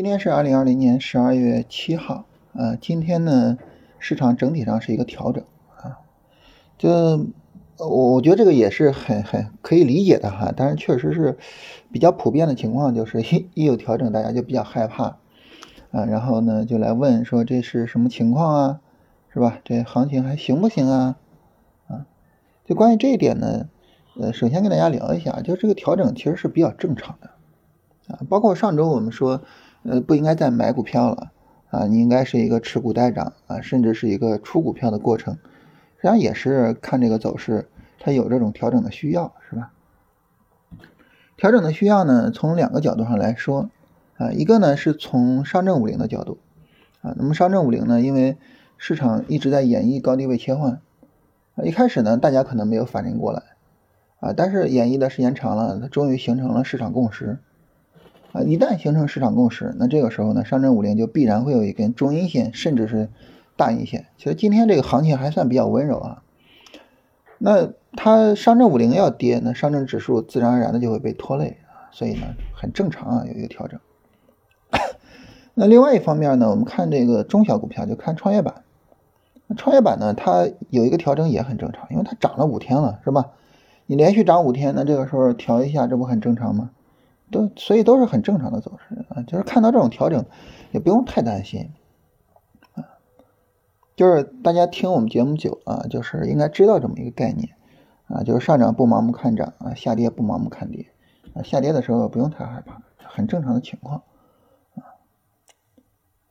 今天是二零二零年十二月七号，呃，今天呢，市场整体上是一个调整啊，就我我觉得这个也是很很可以理解的哈，但是确实是比较普遍的情况，就是一一有调整，大家就比较害怕啊，然后呢就来问说这是什么情况啊，是吧？这行情还行不行啊？啊，就关于这一点呢，呃，首先跟大家聊一下，就这个调整其实是比较正常的啊，包括上周我们说。呃，不应该再买股票了啊！你应该是一个持股待涨啊，甚至是一个出股票的过程，实际上也是看这个走势，它有这种调整的需要，是吧？调整的需要呢，从两个角度上来说啊，一个呢是从上证五零的角度啊，那么上证五零呢，因为市场一直在演绎高低位切换啊，一开始呢，大家可能没有反应过来啊，但是演绎的时间长了，它终于形成了市场共识。啊，一旦形成市场共识，那这个时候呢，上证五零就必然会有一根中阴线，甚至是大阴线。其实今天这个行情还算比较温柔啊。那它上证五零要跌，那上证指数自然而然的就会被拖累啊，所以呢，很正常啊，有一个调整。那另外一方面呢，我们看这个中小股票，就看创业板。创业板呢，它有一个调整也很正常，因为它涨了五天了，是吧？你连续涨五天，那这个时候调一下，这不很正常吗？都所以都是很正常的走势啊，就是看到这种调整，也不用太担心啊。就是大家听我们节目久啊，就是应该知道这么一个概念啊，就是上涨不盲目看涨啊，下跌不盲目看跌啊。下跌的时候不用太害怕，很正常的情况啊。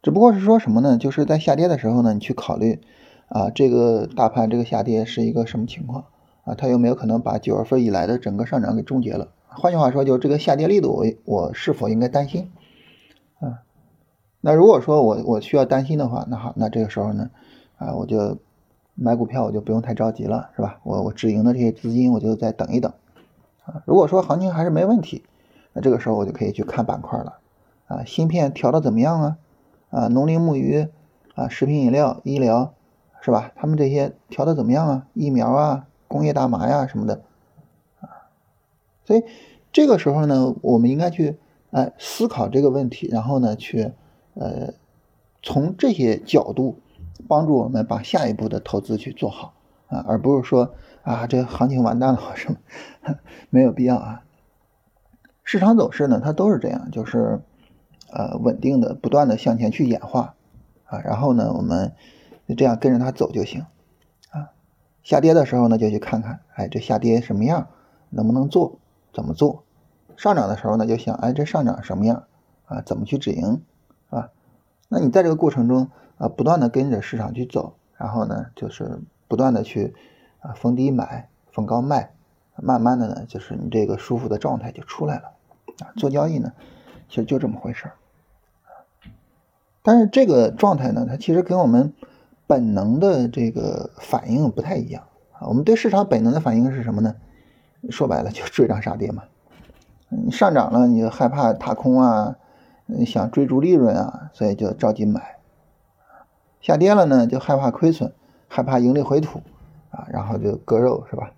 只不过是说什么呢？就是在下跌的时候呢，你去考虑啊，这个大盘这个下跌是一个什么情况啊？它有没有可能把九月份以来的整个上涨给终结了？换句话说，就这个下跌力度，我我是否应该担心？啊，那如果说我我需要担心的话，那好，那这个时候呢，啊，我就买股票，我就不用太着急了，是吧？我我止盈的这些资金，我就再等一等。啊，如果说行情还是没问题，那这个时候我就可以去看板块了。啊，芯片调的怎么样啊？啊，农林牧渔啊，食品饮料、医疗，是吧？他们这些调的怎么样啊？疫苗啊，工业大麻呀什么的。所以这个时候呢，我们应该去哎思考这个问题，然后呢去呃从这些角度帮助我们把下一步的投资去做好啊，而不是说啊这行情完蛋了什么，没有必要啊。市场走势呢，它都是这样，就是呃稳定的不断的向前去演化啊，然后呢我们这样跟着它走就行啊。下跌的时候呢，就去看看哎这下跌什么样，能不能做。怎么做？上涨的时候呢，就想，哎，这上涨什么样啊？怎么去止盈啊？那你在这个过程中啊，不断的跟着市场去走，然后呢，就是不断的去啊逢低买，逢高卖，慢慢的呢，就是你这个舒服的状态就出来了啊。做交易呢，其实就这么回事儿但是这个状态呢，它其实跟我们本能的这个反应不太一样啊。我们对市场本能的反应是什么呢？说白了 就追涨杀跌嘛，你上涨了你就害怕踏空啊，想追逐利润啊，所以就着急买；下跌了呢就害怕亏损，害怕盈利回吐啊，然后就割肉是吧？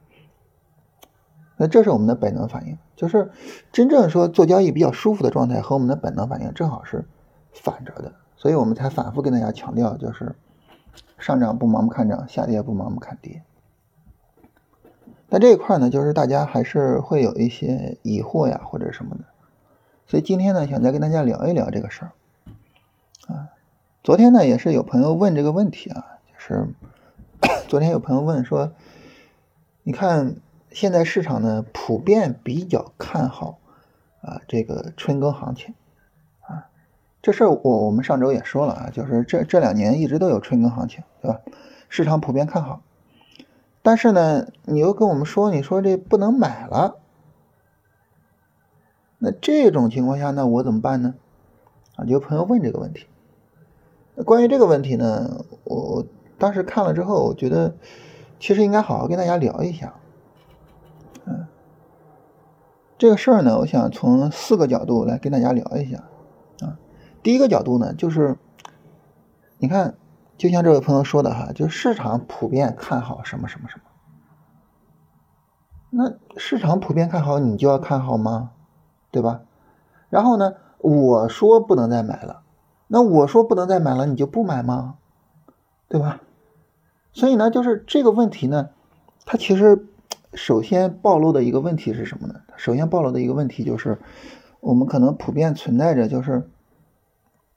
那这是我们的本能反应，就是真正说做交易比较舒服的状态和我们的本能反应正好是反着的，所以我们才反复跟大家强调，就是上涨不盲目看涨，下跌不盲目看跌。那这一块呢，就是大家还是会有一些疑惑呀，或者什么的，所以今天呢，想再跟大家聊一聊这个事儿啊。昨天呢，也是有朋友问这个问题啊，就是 昨天有朋友问说，你看现在市场呢，普遍比较看好啊这个春耕行情啊，这事儿我我们上周也说了啊，就是这这两年一直都有春耕行情，对吧？市场普遍看好。但是呢，你又跟我们说，你说这不能买了，那这种情况下，那我怎么办呢？啊，有朋友问这个问题。那关于这个问题呢，我当时看了之后，我觉得其实应该好好跟大家聊一下。嗯，这个事儿呢，我想从四个角度来跟大家聊一下。啊，第一个角度呢，就是你看。就像这位朋友说的哈，就市场普遍看好什么什么什么，那市场普遍看好，你就要看好吗？对吧？然后呢，我说不能再买了，那我说不能再买了，你就不买吗？对吧？所以呢，就是这个问题呢，它其实首先暴露的一个问题是什么呢？首先暴露的一个问题就是，我们可能普遍存在着，就是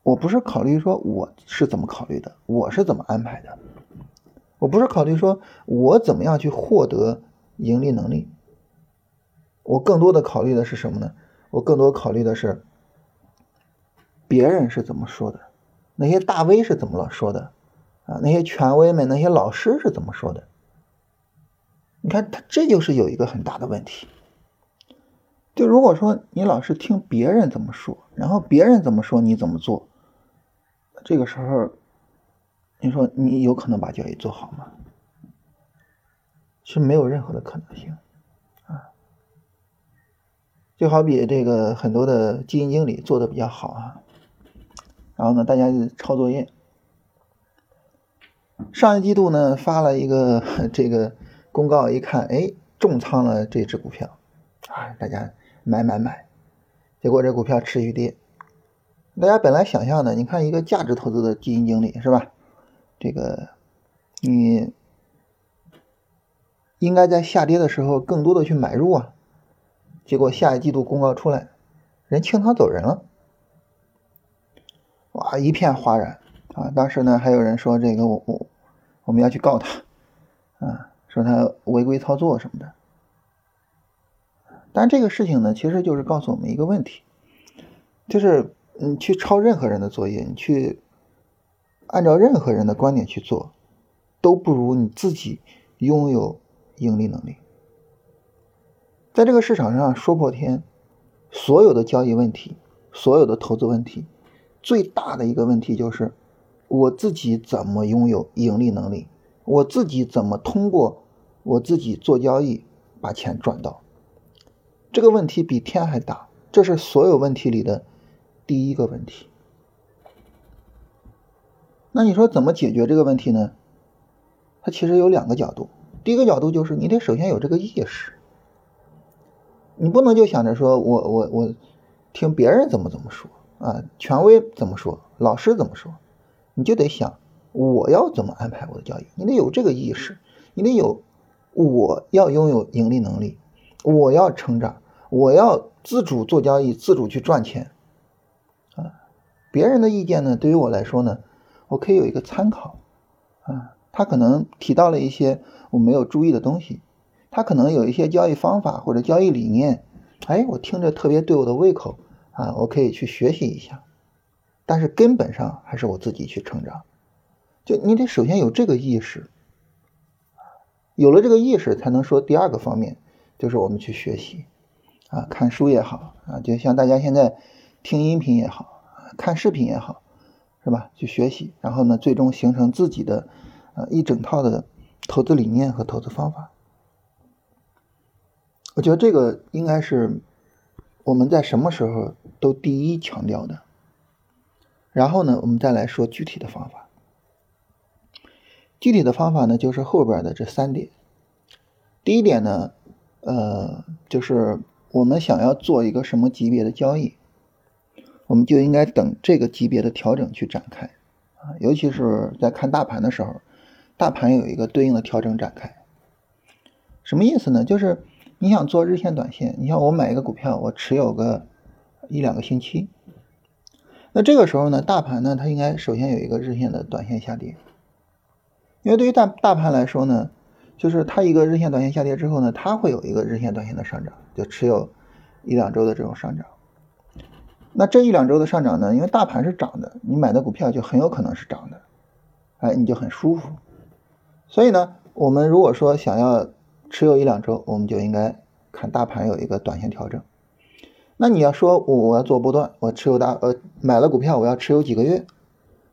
我不是考虑说我是怎么考虑的，我是怎么安排的，我不是考虑说我怎么样去获得盈利能力，我更多的考虑的是什么呢？我更多考虑的是别人是怎么说的，那些大 V 是怎么了说的。啊，那些权威们、那些老师是怎么说的？你看，他这就是有一个很大的问题。就如果说你老是听别人怎么说，然后别人怎么说你怎么做，这个时候，你说你有可能把交易做好吗？是没有任何的可能性啊。就好比这个很多的基金经理做的比较好啊，然后呢，大家抄作业。上一季度呢，发了一个这个公告，一看，哎，重仓了这只股票，啊，大家买买买，结果这股票持续跌。大家本来想象的，你看一个价值投资的基金经理是吧？这个你应该在下跌的时候更多的去买入啊，结果下一季度公告出来，人清仓走人了，哇，一片哗然。啊，当时呢还有人说这个我我我们要去告他，啊，说他违规操作什么的。但这个事情呢，其实就是告诉我们一个问题，就是你去抄任何人的作业，你去按照任何人的观点去做，都不如你自己拥有盈利能力。在这个市场上说破天，所有的交易问题，所有的投资问题，最大的一个问题就是。我自己怎么拥有盈利能力？我自己怎么通过我自己做交易把钱赚到？这个问题比天还大，这是所有问题里的第一个问题。那你说怎么解决这个问题呢？它其实有两个角度。第一个角度就是你得首先有这个意识，你不能就想着说我我我听别人怎么怎么说啊，权威怎么说，老师怎么说。你就得想，我要怎么安排我的交易？你得有这个意识，你得有，我要拥有盈利能力，我要成长，我要自主做交易，自主去赚钱。别人的意见呢，对于我来说呢，我可以有一个参考。啊，他可能提到了一些我没有注意的东西，他可能有一些交易方法或者交易理念，哎，我听着特别对我的胃口，啊，我可以去学习一下。但是根本上还是我自己去成长，就你得首先有这个意识，有了这个意识，才能说第二个方面，就是我们去学习，啊，看书也好，啊，就像大家现在听音频也好，看视频也好，是吧？去学习，然后呢，最终形成自己的，呃，一整套的投资理念和投资方法。我觉得这个应该是我们在什么时候都第一强调的。然后呢，我们再来说具体的方法。具体的方法呢，就是后边的这三点。第一点呢，呃，就是我们想要做一个什么级别的交易，我们就应该等这个级别的调整去展开啊。尤其是在看大盘的时候，大盘有一个对应的调整展开。什么意思呢？就是你想做日线、短线，你像我买一个股票，我持有个一两个星期。那这个时候呢，大盘呢，它应该首先有一个日线的短线下跌，因为对于大大盘来说呢，就是它一个日线短线下跌之后呢，它会有一个日线短线的上涨，就持有一两周的这种上涨。那这一两周的上涨呢，因为大盘是涨的，你买的股票就很有可能是涨的，哎，你就很舒服。所以呢，我们如果说想要持有一两周，我们就应该看大盘有一个短线调整。那你要说我我要做波段，我持有大呃买了股票，我要持有几个月，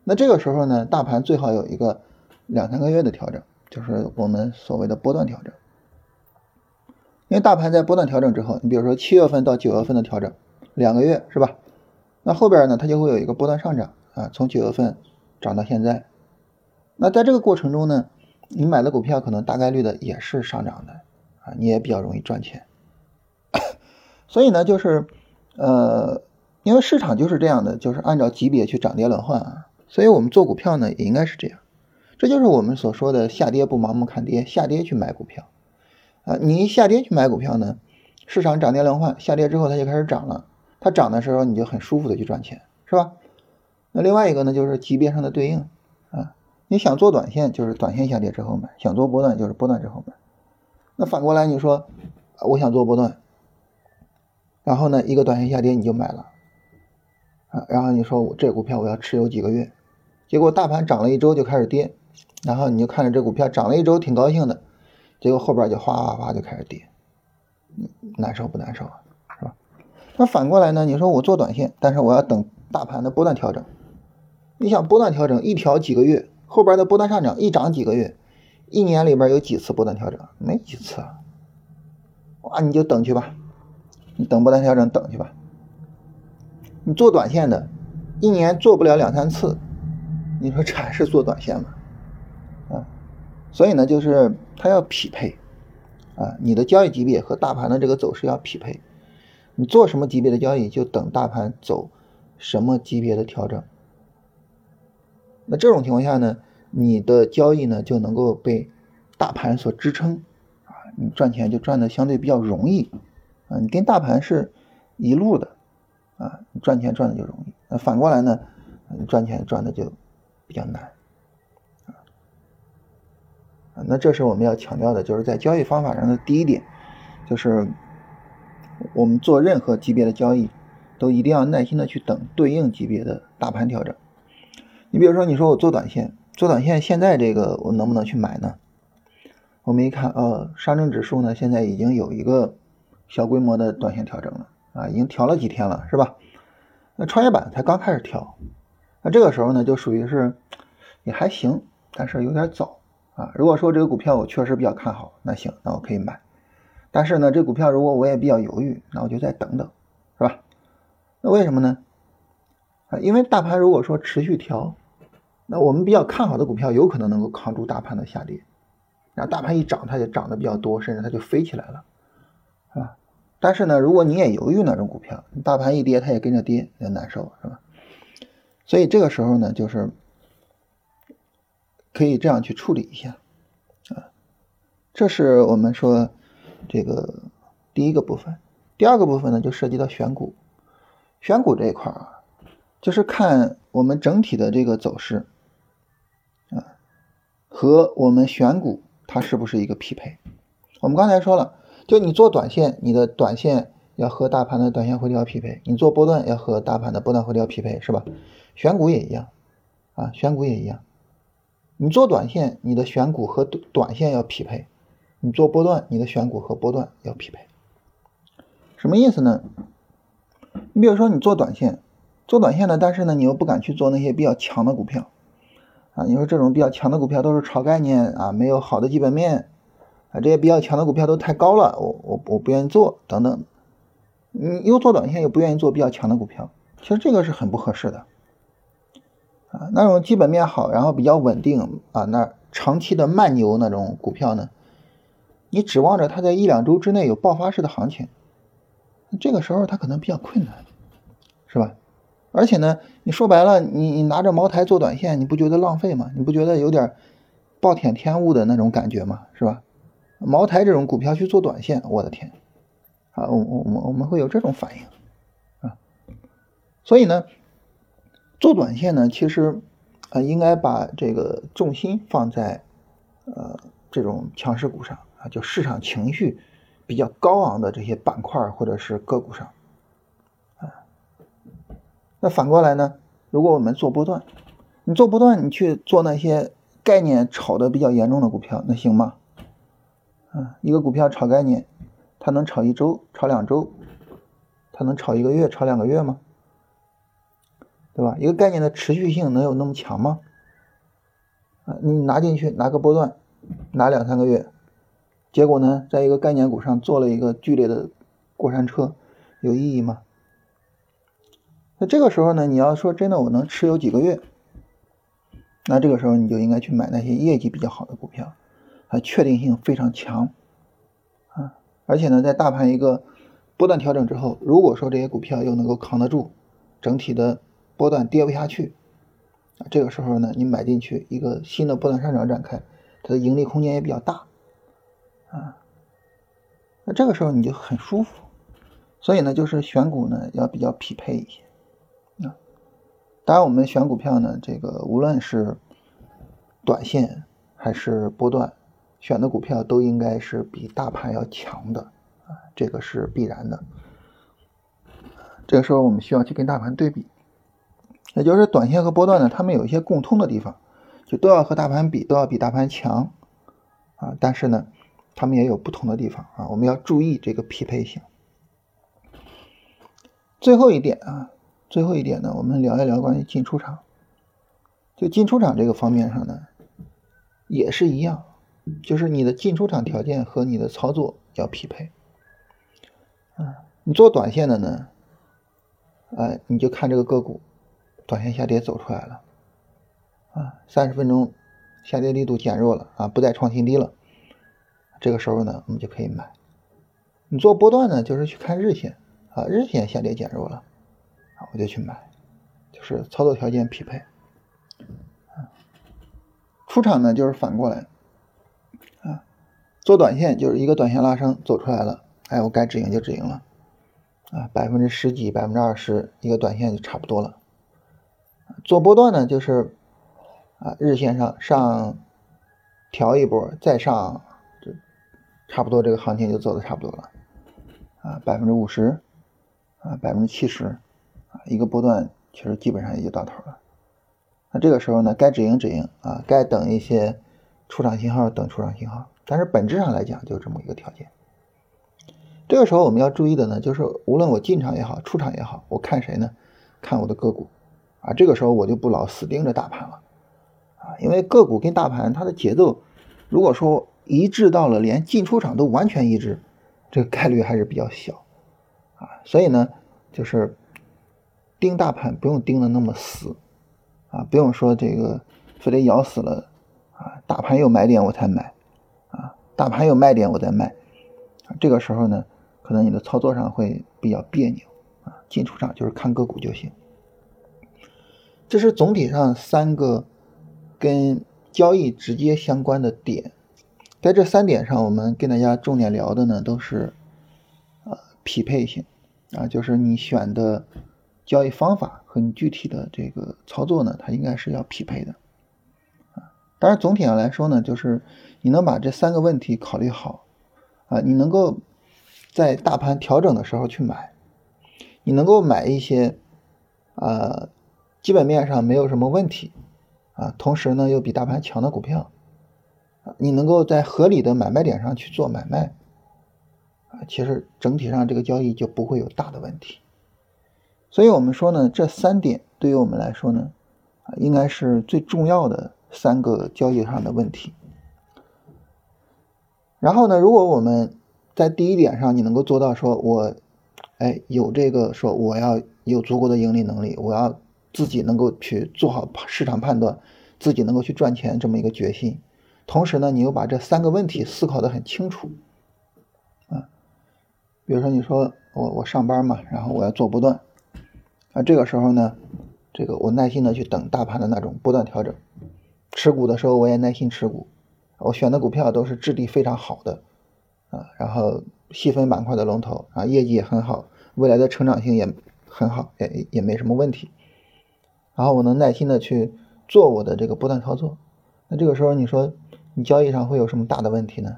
那这个时候呢，大盘最好有一个两三个月的调整，就是我们所谓的波段调整。因为大盘在波段调整之后，你比如说七月份到九月份的调整，两个月是吧？那后边呢，它就会有一个波段上涨啊，从九月份涨到现在。那在这个过程中呢，你买的股票可能大概率的也是上涨的啊，你也比较容易赚钱。所以呢，就是，呃，因为市场就是这样的，就是按照级别去涨跌轮换啊。所以我们做股票呢，也应该是这样。这就是我们所说的下跌不盲目看跌，下跌去买股票啊。你一下跌去买股票呢，市场涨跌轮换，下跌之后它就开始涨了，它涨的时候你就很舒服的去赚钱，是吧？那另外一个呢，就是级别上的对应啊。你想做短线，就是短线下跌之后买；想做波段，就是波段之后买。那反过来你说，我想做波段，然后呢，一个短线下跌你就买了啊，然后你说我这股票我要持有几个月，结果大盘涨了一周就开始跌。然后你就看着这股票涨了一周，挺高兴的，结果后边就哗哗哗就开始跌，难受不难受啊？那反过来呢？你说我做短线，但是我要等大盘的波段调整。你想波段调整一调几个月，后边的波段上涨一涨几个月，一年里边有几次波段调整？没几次啊！哇，你就等去吧，你等波段调整等去吧。你做短线的，一年做不了两三次，你说这还是做短线吗？啊所以呢，就是它要匹配，啊，你的交易级别和大盘的这个走势要匹配。你做什么级别的交易，就等大盘走什么级别的调整。那这种情况下呢，你的交易呢就能够被大盘所支撑，啊，你赚钱就赚的相对比较容易，啊，你跟大盘是一路的，啊，你赚钱赚的就容易。那反过来呢，你赚钱赚的就比较难。啊那这是我们要强调的，就是在交易方法上的第一点，就是我们做任何级别的交易，都一定要耐心的去等对应级别的大盘调整。你比如说，你说我做短线，做短线现在这个我能不能去买呢？我们一看，呃，上证指数呢现在已经有一个小规模的短线调整了啊，已经调了几天了，是吧？那创业板才刚开始调，那这个时候呢就属于是也还行，但是有点早。啊，如果说这个股票我确实比较看好，那行，那我可以买。但是呢，这股票如果我也比较犹豫，那我就再等等，是吧？那为什么呢？啊，因为大盘如果说持续调，那我们比较看好的股票有可能能够扛住大盘的下跌。然后大盘一涨，它就涨得比较多，甚至它就飞起来了，是吧？但是呢，如果你也犹豫那种股票，大盘一跌，它也跟着跌，也难受，是吧？所以这个时候呢，就是。可以这样去处理一下，啊，这是我们说这个第一个部分。第二个部分呢，就涉及到选股。选股这一块啊，就是看我们整体的这个走势，啊，和我们选股它是不是一个匹配。我们刚才说了，就你做短线，你的短线要和大盘的短线回调匹配；你做波段要和大盘的波段回调匹配，是吧？选股也一样，啊，选股也一样。你做短线，你的选股和短线要匹配；你做波段，你的选股和波段要匹配。什么意思呢？你比如说你做短线，做短线的，但是呢，你又不敢去做那些比较强的股票啊。你说这种比较强的股票都是炒概念啊，没有好的基本面啊，这些比较强的股票都太高了，我我我不愿意做等等。你又做短线又不愿意做比较强的股票，其实这个是很不合适的。啊，那种基本面好，然后比较稳定啊，那长期的慢牛那种股票呢，你指望着它在一两周之内有爆发式的行情，这个时候它可能比较困难，是吧？而且呢，你说白了，你你拿着茅台做短线，你不觉得浪费吗？你不觉得有点暴殄天物的那种感觉吗？是吧？茅台这种股票去做短线，我的天，啊，我我我我们会有这种反应啊，所以呢。做短线呢，其实啊，应该把这个重心放在呃这种强势股上啊，就市场情绪比较高昂的这些板块或者是个股上啊。那反过来呢，如果我们做波段，你做波段，你去做那些概念炒的比较严重的股票，那行吗？啊，一个股票炒概念，它能炒一周、炒两周，它能炒一个月、炒两个月吗？对吧？一个概念的持续性能有那么强吗？啊，你拿进去拿个波段，拿两三个月，结果呢，在一个概念股上做了一个剧烈的过山车，有意义吗？那这个时候呢，你要说真的我能持有几个月，那这个时候你就应该去买那些业绩比较好的股票，啊，确定性非常强，啊，而且呢，在大盘一个波段调整之后，如果说这些股票又能够扛得住。整体的波段跌不下去啊，这个时候呢，你买进去一个新的波段上涨展开，它的盈利空间也比较大啊，那这个时候你就很舒服。所以呢，就是选股呢要比较匹配一些啊。当然，我们选股票呢，这个无论是短线还是波段，选的股票都应该是比大盘要强的啊，这个是必然的。这个时候我们需要去跟大盘对比，也就是短线和波段呢，它们有一些共通的地方，就都要和大盘比，都要比大盘强啊。但是呢，他们也有不同的地方啊，我们要注意这个匹配性。最后一点啊，最后一点呢，我们聊一聊关于进出场。就进出场这个方面上呢，也是一样，就是你的进出场条件和你的操作要匹配。啊，你做短线的呢，哎，你就看这个个股，短线下跌走出来了，啊，三十分钟下跌力度减弱了啊，不再创新低了，这个时候呢，我们就可以买。你做波段呢，就是去看日线。啊，日线下跌减弱了，啊，我就去买，就是操作条件匹配。出场呢就是反过来，啊，做短线就是一个短线拉升走出来了，哎，我该止盈就止盈了，啊，百分之十几、百分之二十一个短线就差不多了。做波段呢就是，啊，日线上上调一波再上，差不多这个行情就走的差不多了，啊，百分之五十。啊，百分之七十，啊，一个波段其实基本上也就到头了。那这个时候呢，该止盈止盈啊，该等一些出场信号等出场信号。但是本质上来讲，就这么一个条件。这个时候我们要注意的呢，就是无论我进场也好，出场也好，我看谁呢？看我的个股啊。这个时候我就不老死盯着大盘了啊，因为个股跟大盘它的节奏，如果说一致到了连进出场都完全一致，这个概率还是比较小。啊，所以呢，就是盯大盘不用盯的那么死，啊，不用说这个非得咬死了，啊，大盘有买点我才买，啊，大盘有卖点我再卖，啊，这个时候呢，可能你的操作上会比较别扭，啊，进出场就是看个股就行。这是总体上三个跟交易直接相关的点，在这三点上，我们跟大家重点聊的呢都是，呃，匹配性。啊，就是你选的交易方法和你具体的这个操作呢，它应该是要匹配的。啊，当然总体上来说呢，就是你能把这三个问题考虑好，啊，你能够在大盘调整的时候去买，你能够买一些啊基本面上没有什么问题，啊，同时呢又比大盘强的股票，你能够在合理的买卖点上去做买卖。啊，其实整体上这个交易就不会有大的问题，所以我们说呢，这三点对于我们来说呢，啊，应该是最重要的三个交易上的问题。然后呢，如果我们在第一点上你能够做到，说我，哎，有这个说我要有足够的盈利能力，我要自己能够去做好市场判断，自己能够去赚钱这么一个决心，同时呢，你又把这三个问题思考的很清楚。啊比如说，你说我我上班嘛，然后我要做波段，啊，这个时候呢，这个我耐心的去等大盘的那种波段调整，持股的时候我也耐心持股，我选的股票都是质地非常好的，啊，然后细分板块的龙头啊，业绩也很好，未来的成长性也很好，也也没什么问题，然后我能耐心的去做我的这个波段操作，那这个时候你说你交易上会有什么大的问题呢？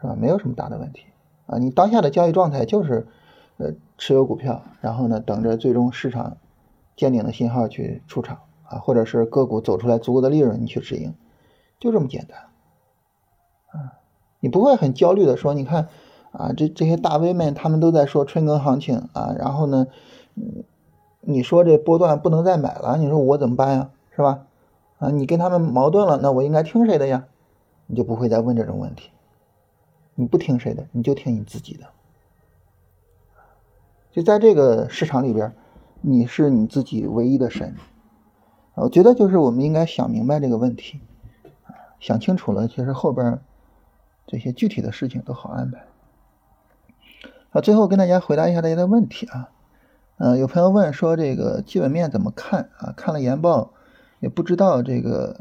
是吧？没有什么大的问题。啊，你当下的交易状态就是，呃，持有股票，然后呢，等着最终市场见顶的信号去出场啊，或者是个股走出来足够的利润，你去止盈，就这么简单。啊，你不会很焦虑的说，你看啊，这这些大 V 们他们都在说春耕行情啊，然后呢，嗯，你说这波段不能再买了，你说我怎么办呀？是吧？啊，你跟他们矛盾了，那我应该听谁的呀？你就不会再问这种问题。你不听谁的，你就听你自己的。就在这个市场里边，你是你自己唯一的神。我觉得就是我们应该想明白这个问题，想清楚了，其实后边这些具体的事情都好安排。啊，最后跟大家回答一下大家的问题啊。嗯，有朋友问说这个基本面怎么看啊？看了研报也不知道这个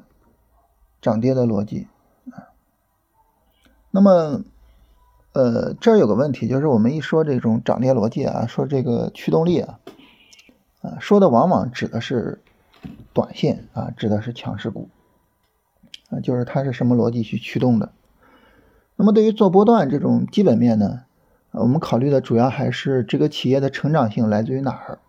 涨跌的逻辑啊。那么，呃，这儿有个问题，就是我们一说这种涨跌逻辑啊，说这个驱动力啊，啊，说的往往指的是短线啊，指的是强势股啊，就是它是什么逻辑去驱动的。那么对于做波段这种基本面呢，我们考虑的主要还是这个企业的成长性来自于哪儿？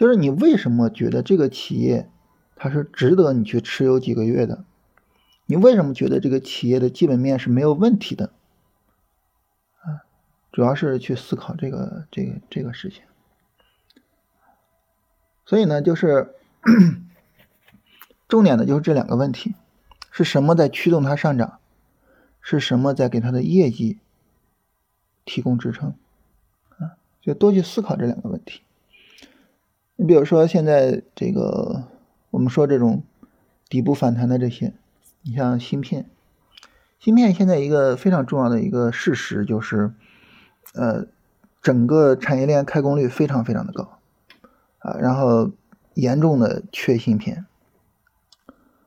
就是你为什么觉得这个企业它是值得你去持有几个月的？你为什么觉得这个企业的基本面是没有问题的？啊，主要是去思考这个这个这个事情。所以呢，就是 重点的就是这两个问题：是什么在驱动它上涨？是什么在给它的业绩提供支撑啊？就多去思考这两个问题。你比如说，现在这个我们说这种底部反弹的这些，你像芯片，芯片现在一个非常重要的一个事实就是，呃，整个产业链开工率非常非常的高啊，然后严重的缺芯片。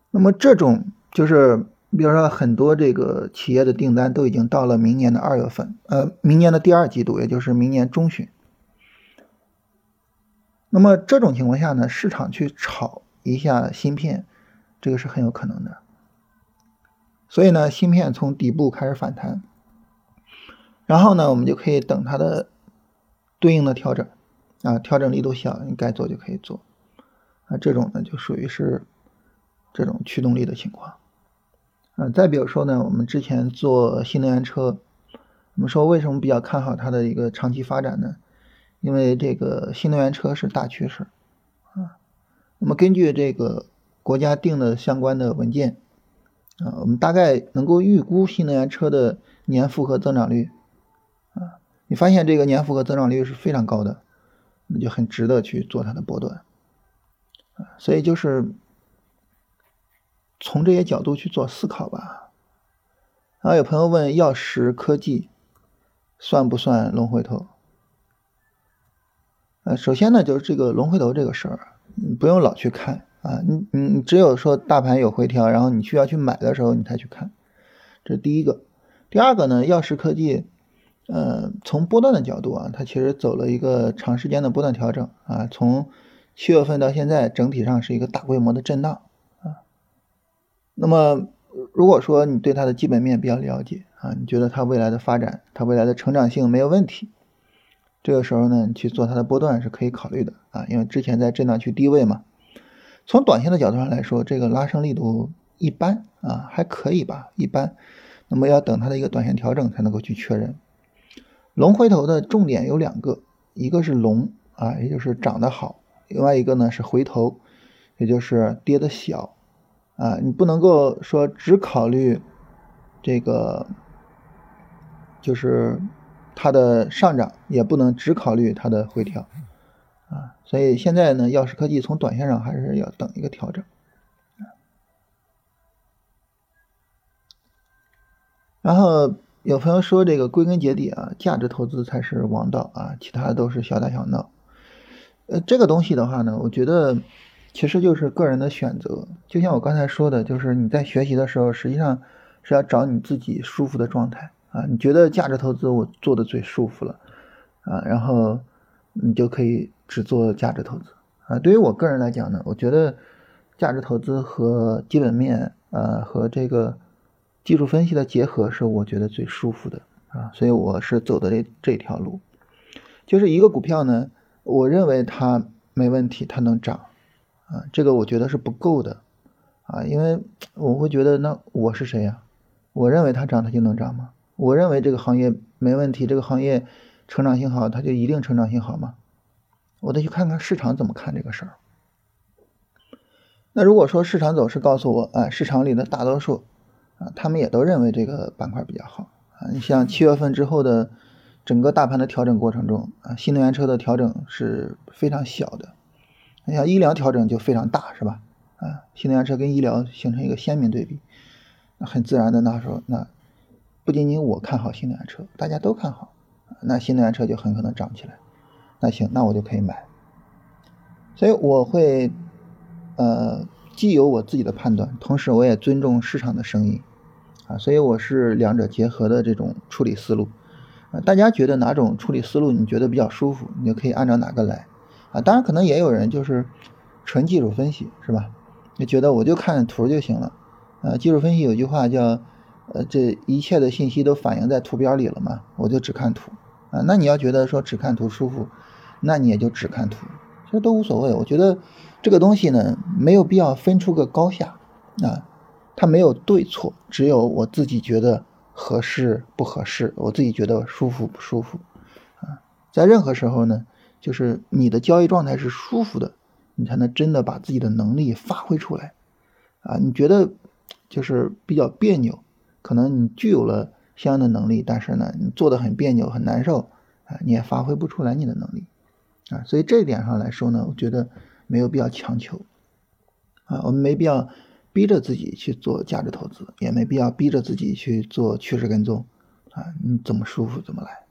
那么这种就是。比如说，很多这个企业的订单都已经到了明年的二月份，呃，明年的第二季度，也就是明年中旬。那么这种情况下呢，市场去炒一下芯片，这个是很有可能的。所以呢，芯片从底部开始反弹，然后呢，我们就可以等它的对应的调整，啊，调整力度小，你该做就可以做，啊，这种呢就属于是这种驱动力的情况。啊，再比如说呢，我们之前做新能源车，我们说为什么比较看好它的一个长期发展呢？因为这个新能源车是大趋势啊。那么根据这个国家定的相关的文件啊，我们大概能够预估新能源车的年复合增长率啊。你发现这个年复合增长率是非常高的，那就很值得去做它的波段啊。所以就是。从这些角度去做思考吧。然后有朋友问：药石科技算不算龙回头？呃，首先呢，就是这个龙回头这个事儿，你不用老去看啊。你你你只有说大盘有回调，然后你需要去买的时候，你才去看。这是第一个。第二个呢，药石科技，呃，从波段的角度啊，它其实走了一个长时间的波段调整啊。从七月份到现在，整体上是一个大规模的震荡啊。那么，如果说你对它的基本面比较了解啊，你觉得它未来的发展、它未来的成长性没有问题，这个时候呢，你去做它的波段是可以考虑的啊，因为之前在震荡区低位嘛。从短线的角度上来说，这个拉升力度一般啊，还可以吧，一般。那么要等它的一个短线调整才能够去确认。龙回头的重点有两个，一个是龙啊，也就是涨得好；另外一个呢是回头，也就是跌的小。啊，你不能够说只考虑这个，就是它的上涨，也不能只考虑它的回调，啊，所以现在呢，药石科技从短线上还是要等一个调整。然后有朋友说，这个归根结底啊，价值投资才是王道啊，其他都是小打小闹。呃，这个东西的话呢，我觉得。其实就是个人的选择，就像我刚才说的，就是你在学习的时候，实际上是要找你自己舒服的状态啊。你觉得价值投资我做的最舒服了啊，然后你就可以只做价值投资啊。对于我个人来讲呢，我觉得价值投资和基本面呃和这个技术分析的结合是我觉得最舒服的啊，所以我是走的这这条路，就是一个股票呢，我认为它没问题，它能涨。啊，这个我觉得是不够的，啊，因为我会觉得那我是谁呀？我认为它涨它就能涨吗？我认为这个行业没问题，这个行业成长性好，它就一定成长性好吗？我得去看看市场怎么看这个事儿。那如果说市场走势告诉我，啊，市场里的大多数啊，他们也都认为这个板块比较好啊。你像七月份之后的整个大盘的调整过程中啊，新能源车的调整是非常小的。你像医疗调整就非常大，是吧？啊，新能源车跟医疗形成一个鲜明对比，那很自然的那时候，那不仅仅我看好新能源车，大家都看好，那新能源车就很可能涨起来。那行，那我就可以买。所以我会，呃，既有我自己的判断，同时我也尊重市场的声音，啊，所以我是两者结合的这种处理思路。啊，大家觉得哪种处理思路你觉得比较舒服，你就可以按照哪个来。啊，当然可能也有人就是纯技术分析，是吧？就觉得我就看图就行了。呃，技术分析有句话叫，呃，这一切的信息都反映在图标里了嘛，我就只看图。啊，那你要觉得说只看图舒服，那你也就只看图。其实都无所谓，我觉得这个东西呢，没有必要分出个高下啊，它没有对错，只有我自己觉得合适不合适，我自己觉得舒服不舒服啊。在任何时候呢，就是你的交易状态是舒服的，你才能真的把自己的能力发挥出来啊。你觉得就是比较别扭，可能你具有了相应的能力，但是呢，你做的很别扭很难受啊，你也发挥不出来你的能力。啊，所以这一点上来说呢，我觉得没有必要强求，啊，我们没必要逼着自己去做价值投资，也没必要逼着自己去做趋势跟踪，啊，你怎么舒服怎么来。